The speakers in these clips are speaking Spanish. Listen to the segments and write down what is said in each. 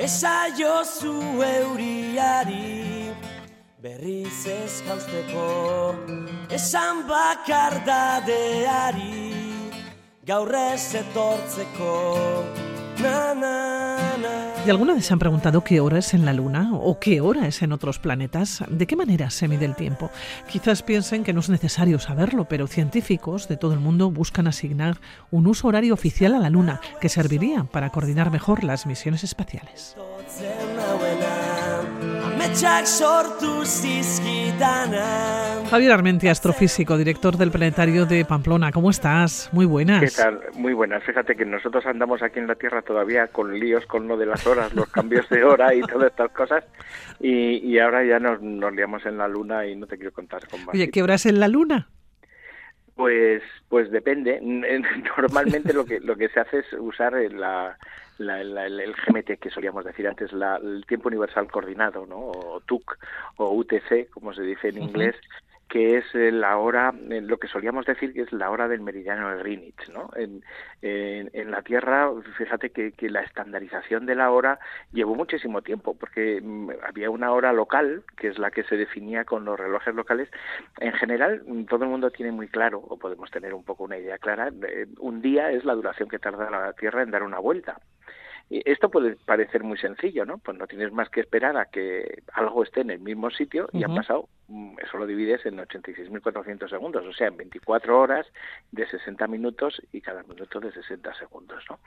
Esa jozu euriari berriz ez jausteko Esan bakardadeari gaur ez etortzeko na, na, na. ¿Y alguna vez se han preguntado qué hora es en la Luna o qué hora es en otros planetas? ¿De qué manera se mide el tiempo? Quizás piensen que no es necesario saberlo, pero científicos de todo el mundo buscan asignar un uso horario oficial a la Luna que serviría para coordinar mejor las misiones espaciales. Javier Armentia, astrofísico, director del planetario de Pamplona. ¿Cómo estás? Muy buenas. ¿Qué tal? Muy buenas. Fíjate que nosotros andamos aquí en la Tierra todavía con líos con lo de las horas, los cambios de hora y todas estas cosas. Y, y ahora ya nos, nos liamos en la Luna y no te quiero contar con más. Oye, ¿qué hora es en la Luna? Pues, pues depende. Normalmente lo que lo que se hace es usar la, la, la, el GMT que solíamos decir antes, la, el tiempo universal coordinado, ¿no? O TUC o UTC, como se dice en inglés, que es eh, la hora, eh, lo que solíamos decir que es la hora del meridiano de Greenwich, ¿no? En, en, en la Tierra, fíjate que, que la estandarización de la hora llevó muchísimo tiempo, porque mm, había una hora local, que es la que se definía con los relojes locales. En general, mm, todo el mundo tiene muy claro, o podemos tener un poco una idea clara, un día es la duración que tarda la Tierra en dar una vuelta. Esto puede parecer muy sencillo, ¿no? Pues no tienes más que esperar a que algo esté en el mismo sitio y han Ujú. pasado, mm, eso lo divides en 86.400 segundos, o sea, en 24 horas de 60 minutos y cada minuto de 60 segundos, ¿no?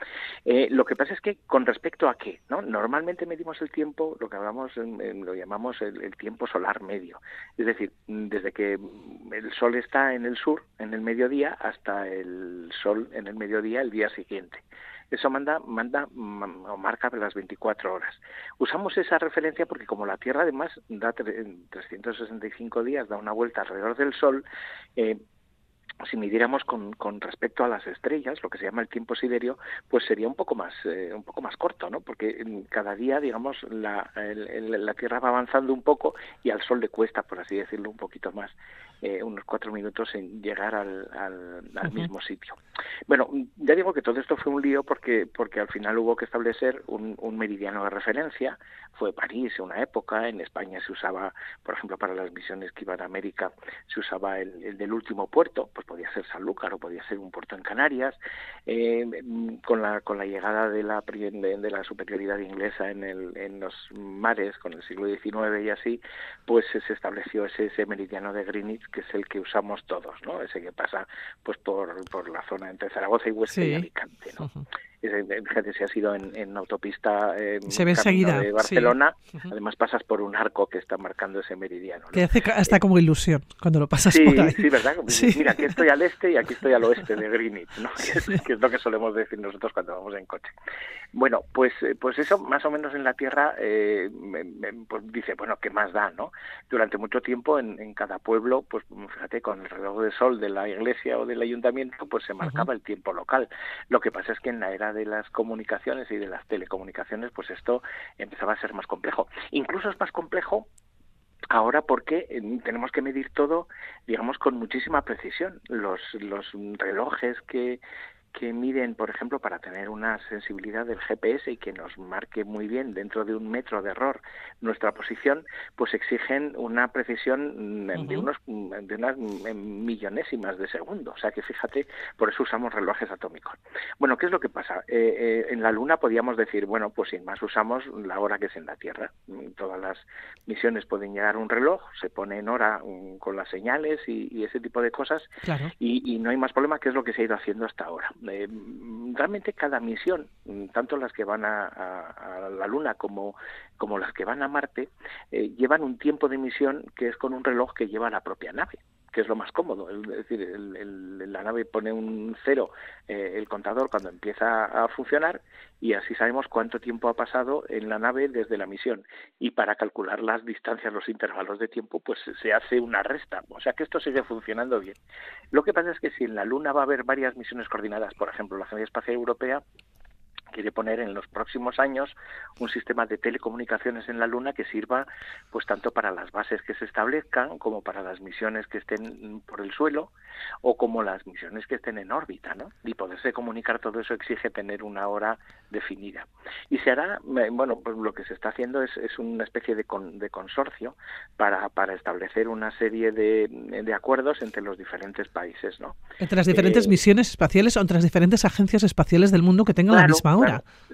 Eh, lo que pasa es que con respecto a qué, ¿no? Normalmente medimos el tiempo, lo que hablamos, lo llamamos el, el tiempo solar medio, es decir, mm, desde que mm, el sol está en el sur, en el mediodía, hasta el sol en el mediodía el día siguiente. Eso manda, manda mm, o marca las 24 horas. Usamos esa referencia porque como la Tierra además da tre- en 365 días, da una vuelta alrededor del Sol, eh, si midiéramos con, con respecto a las estrellas, lo que se llama el tiempo siderio, pues sería un poco más eh, un poco más corto, ¿no? Porque mm, cada día, digamos, la, el- el- la Tierra va avanzando un poco y al Sol le cuesta, por así decirlo, un poquito más, eh, unos cuatro minutos en llegar al, al, mismo sitio. Bueno, mm, ya digo que todo esto fue un lío porque porque al final hubo que establecer un, un meridiano de referencia. Fue París en una época, en España se usaba, por ejemplo, para las misiones que iban a América, se usaba el, el del último puerto, pues podía ser Sanlúcar o podía ser un puerto en Canarias. Eh, mm, con la con la llegada de la de, de la superioridad inglesa en el en los mares con el siglo XIX y así, pues se estableció ese, ese meridiano de Greenwich que es el que usamos todos, ¿no? Ese que pasa pues por, por la zona entre Zaragoza y Huesca Sí. y Alicante, ¿no? Fíjate si has ido en, en autopista eh, Se ve camino enseguida, de. Barcelona, además pasas por un arco que está marcando ese meridiano. ¿no? Que hace hasta como ilusión cuando lo pasas Sí, por ahí. sí, ¿verdad? Sí. Mira, aquí estoy al este y aquí estoy al oeste de Greenwich, ¿no? Que es, que es lo que solemos decir nosotros cuando vamos en coche. Bueno, pues, eh, pues eso más o menos en la Tierra, eh, me- me- pues dice, bueno, ¿qué más da, no? Durante mucho tiempo en, en cada pueblo, pues fíjate, con el reloj de sol de la iglesia o del ayuntamiento, pues se marcaba el tiempo local. Lo que pasa es que en la era de las comunicaciones y de las telecomunicaciones, pues esto empezaba a ser más complejo. Incluso es más complejo ahora porque eh, tenemos que medir todo, digamos, con muchísima precisión. Los, los relojes que, que miden, por ejemplo, para tener una sensibilidad del GPS y que nos marque muy bien dentro de un metro de error nuestra posición, pues exigen una precisión mm, de unos mm, de unas mm, millonésimas de segundo. O sea que fíjate, por eso usamos relojes atómicos. Bueno, ¿qué es lo que pasa? Eh, eh, en la Luna podíamos decir, bueno, pues sin más usamos la hora que es en la Tierra. Todas las misiones pueden llegar a un reloj, se pone en hora con las señales y, y ese tipo de cosas Claro. y, y no hay más problema que es lo que se ha ido haciendo hasta ahora. Eh, realmente cada misión, mm, tanto las que van a, a- la Luna como, como las que van a Marte, eh, llevan un tiempo de misión que es con un reloj que lleva la propia nave que es lo más cómodo. Es decir, el- la nave pone un cero, eh, el contador, cuando empieza a funcionar y así sabemos cuánto tiempo ha pasado en la nave desde la misión. Y para calcular las distancias, los intervalos de tiempo, pues se hace una resta. O sea que esto sigue funcionando bien. Lo que pasa es que si en la Luna va a haber varias misiones coordinadas, por ejemplo, la Agencia Espacial Europea, quiere poner en los próximos años un sistema de telecomunicaciones en la Luna que sirva pues tanto para las bases que se establezcan como para las misiones que estén por el suelo o como las misiones que estén en órbita, ¿no? Y poderse comunicar todo eso exige tener una hora definida. Y se hará, bueno, pues lo que se está haciendo es, es una especie de, de consorcio para, para establecer una serie de, de, acuerdos entre los diferentes países, ¿no? Entre las diferentes eh, misiones espaciales o entre las diferentes agencias espaciales del mundo que tengan la misma hora.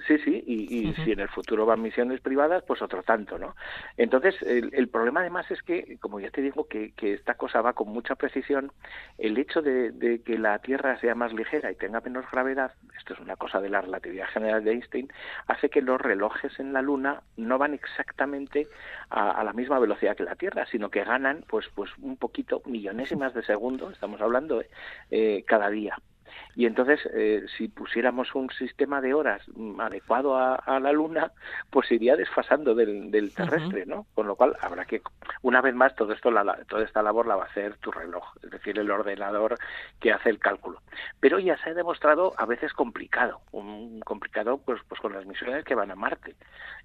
Sí, sí, y, si en el futuro van misiones privadas, pues otro tanto, ¿no? Entonces, el, problema además es que, como ya te digo, que, que esta cosa va con mucha precisión, el hecho de, que la Tierra sea más ligera y tenga menos gravedad, esto es una cosa de la relatividad general de Einstein, hace que los relojes en la Luna no van exactamente a, la misma velocidad que la Tierra, sino que ganan pues, pues un poquito, millonésimas de segundo, estamos hablando, eh, cada día. Y entonces, eh, si pusiéramos un sistema de horas adecuado a, la Luna, pues iría desfasando del, terrestre, ¿no? Con lo cual habrá que, una vez más, todo esto, la, toda esta labor la va a hacer tu reloj, es decir, el ordenador que hace el cálculo. Pero ya se ha demostrado a veces complicado, un complicado pues, pues con las misiones que van a Marte.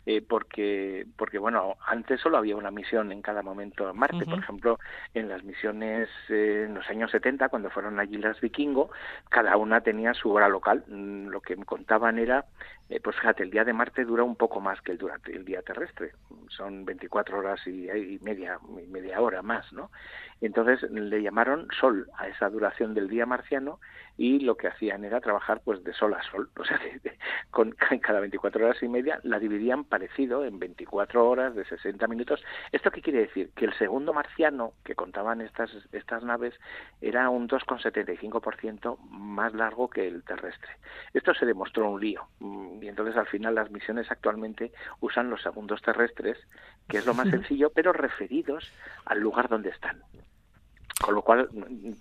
Eh, porque, porque bueno, antes solo había una misión en cada momento en Marte. Por ejemplo, en las misiones eh, en los años 70, cuando fueron allí las Vikingo, cada una tenía su hora local. Mm, lo que me contaban era, eh, pues fíjate, el día de Marte dura un poco más que el, durante el día terrestre. Son 24 horas y, y media, media hora más, ¿no? Entonces le llamaron Sol a esa duración del día marciano y lo que hacían era trabajar pues de sol a sol, o sea, con cada 24 horas y media la dividían parecido en 24 horas de 60 minutos. ¿Esto qué quiere decir? Que el segundo marciano que contaban estas, estas naves era un 2,75% más largo que el terrestre. Esto se demostró un lío mm, y entonces al final las misiones actualmente usan los segundos terrestres, que es lo más sencillo, pero referidos al lugar donde están. Con lo cual,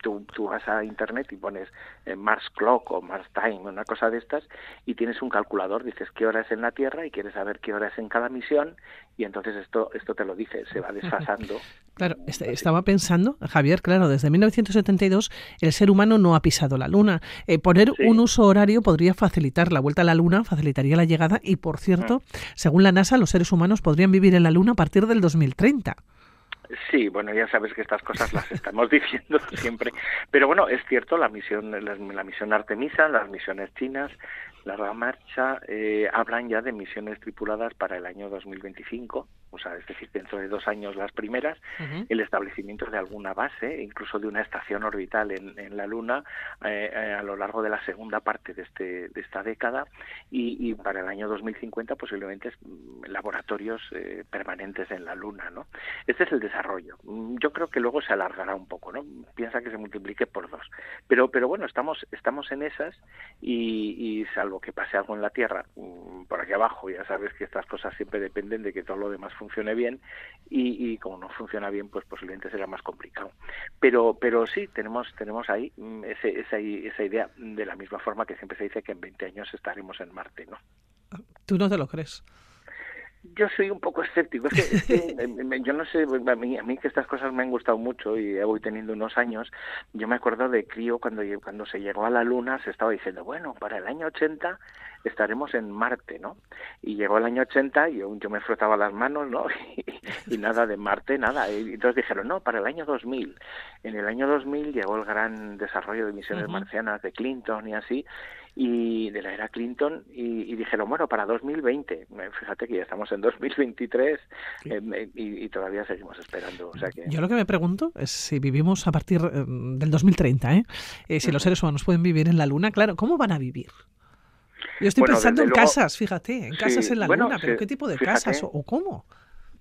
tú, tú, vas a Internet y pones eh, Mars Clock o Mars Time, una cosa de estas, y tienes un calculador, dices qué hora es en la Tierra y quieres saber qué hora es en cada misión, y entonces esto, esto te lo dice, se va desfasando. Claro, este, estaba pensando, Javier, claro, desde 1972 el ser humano no ha pisado la Luna. Eh, poner un uso horario podría facilitar la vuelta a la Luna, facilitaría la llegada, y por cierto, según la NASA, los seres humanos podrían vivir en la Luna a partir del 2030. Sí, bueno, ya sabes que estas cosas las estamos diciendo siempre, pero bueno, es cierto, la misión, la, la misión Artemisa, las misiones chinas, larga marcha, eh, hablan ya de misiones tripuladas para el año 2025, o sea, es decir, dentro de dos años las primeras, el establecimiento de alguna base, incluso de una estación orbital en, en la Luna eh, eh, a lo largo de la segunda parte de, este, de esta década y, y para el año 2050 posiblemente mm, laboratorios eh, permanentes en la Luna, ¿no? Este es el desarrollo. Mm, yo creo que luego se alargará un poco, ¿no? Piensa que se multiplique por dos. Pero, pero bueno, estamos, estamos en esas y, y salvo que pase algo en la Tierra, mm, por aquí abajo, ya sabes que estas cosas siempre dependen de que todo lo demás funcione bien y, como no funciona bien, pues posiblemente será más complicado. Pero, pero sí, tenemos, tenemos ahí mm, ese, esa, esa idea de la misma forma que siempre se dice que en 20 años estaremos en Marte, ¿no? ¿Tú no te lo crees? Yo soy un poco escéptico. Es que, yo no sé, a mí, a mí que estas cosas me han gustado mucho y voy teniendo unos años. Yo me acuerdo de crío cuando, cuando se llegó a la Luna, se estaba diciendo, bueno, para el año 80 estaremos en Marte, ¿no? Y llegó el año 80 y yo, yo me frotaba las manos, ¿no? Y, nada de Marte, nada. Y entonces dijeron, no, para el año 2000. En el año 2000 llegó el gran desarrollo de misiones marcianas de Clinton y así, y de la era Clinton y, dijeron, bueno, para 2020, eh, fíjate que ya estamos en 2023 eh, y, todavía seguimos esperando. O sea que... Yo lo que me pregunto es si vivimos a partir eh, del 2030, ¿eh? si los seres humanos pueden vivir en la Luna, claro, ¿cómo van a vivir? Yo estoy pensando en casas, fíjate, en casas en la Luna, pero ¿qué tipo de casas o, cómo?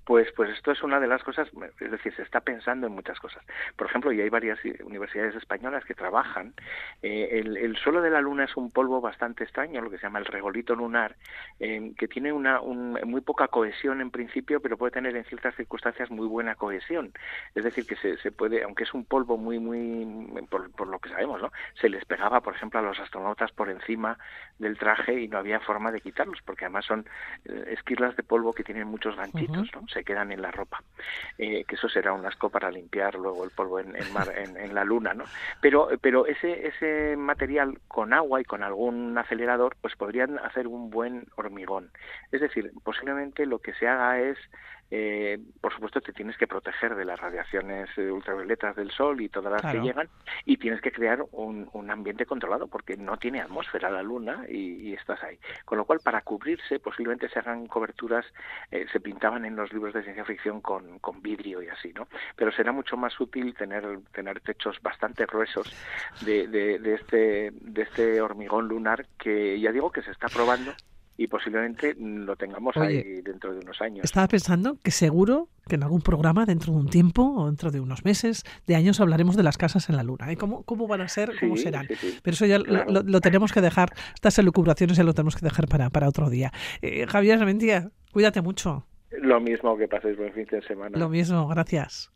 Pues, pues esto es una de las cosas, es decir, se está pensando en muchas cosas. Por ejemplo, y hay varias universidades españolas que trabajan. Eh, el, suelo de la Luna es un polvo bastante extraño, lo que se llama el regolito lunar, eh, que tiene una muy poca cohesión en principio, pero puede tener en ciertas circunstancias muy buena cohesión. Es decir, que se, se puede, aunque es un polvo muy, muy, por, por, lo que sabemos, ¿no? Se les pegaba, por ejemplo, a los astronautas por encima del traje y no había forma de quitarlos, porque además son eh, esquirlas de polvo que tienen muchos ganchitos, ¿no? Se quedan en la ropa. Eh, que eso será un asco para limpiar luego el polvo en, mar, en, la luna, ¿no? Pero, pero ese, ese material con agua y con algún acelerador, pues podrían hacer un buen hormigón. Es decir, posiblemente lo que se haga es eh, por supuesto te tienes que proteger de las radiaciones eh, ultravioletas del sol y todas las que llegan y tienes que crear un, ambiente controlado porque no tiene atmósfera la luna y, estás ahí. Con lo cual, para cubrirse, posiblemente se hagan coberturas, eh, se pintaban en los libros de ciencia ficción con, con vidrio y así, ¿no? Pero será mucho más útil tener, tener techos bastante gruesos de, de, de, este, de este hormigón lunar que ya digo que se está probando y posiblemente lo tengamos ahí dentro de unos años. Estaba pensando que seguro que en algún programa, dentro de un tiempo o dentro de unos meses, de años, hablaremos de las casas en la Luna. ¿eh? ¿Cómo, ¿Cómo van a ser? ¿Cómo serán? Pero eso ya lo, tenemos que dejar, estas elucubraciones ya lo tenemos que dejar para, para otro día. Eh, Javier Mentía, cuídate mucho. Lo mismo que paséis buen fin de semana. Lo mismo, gracias.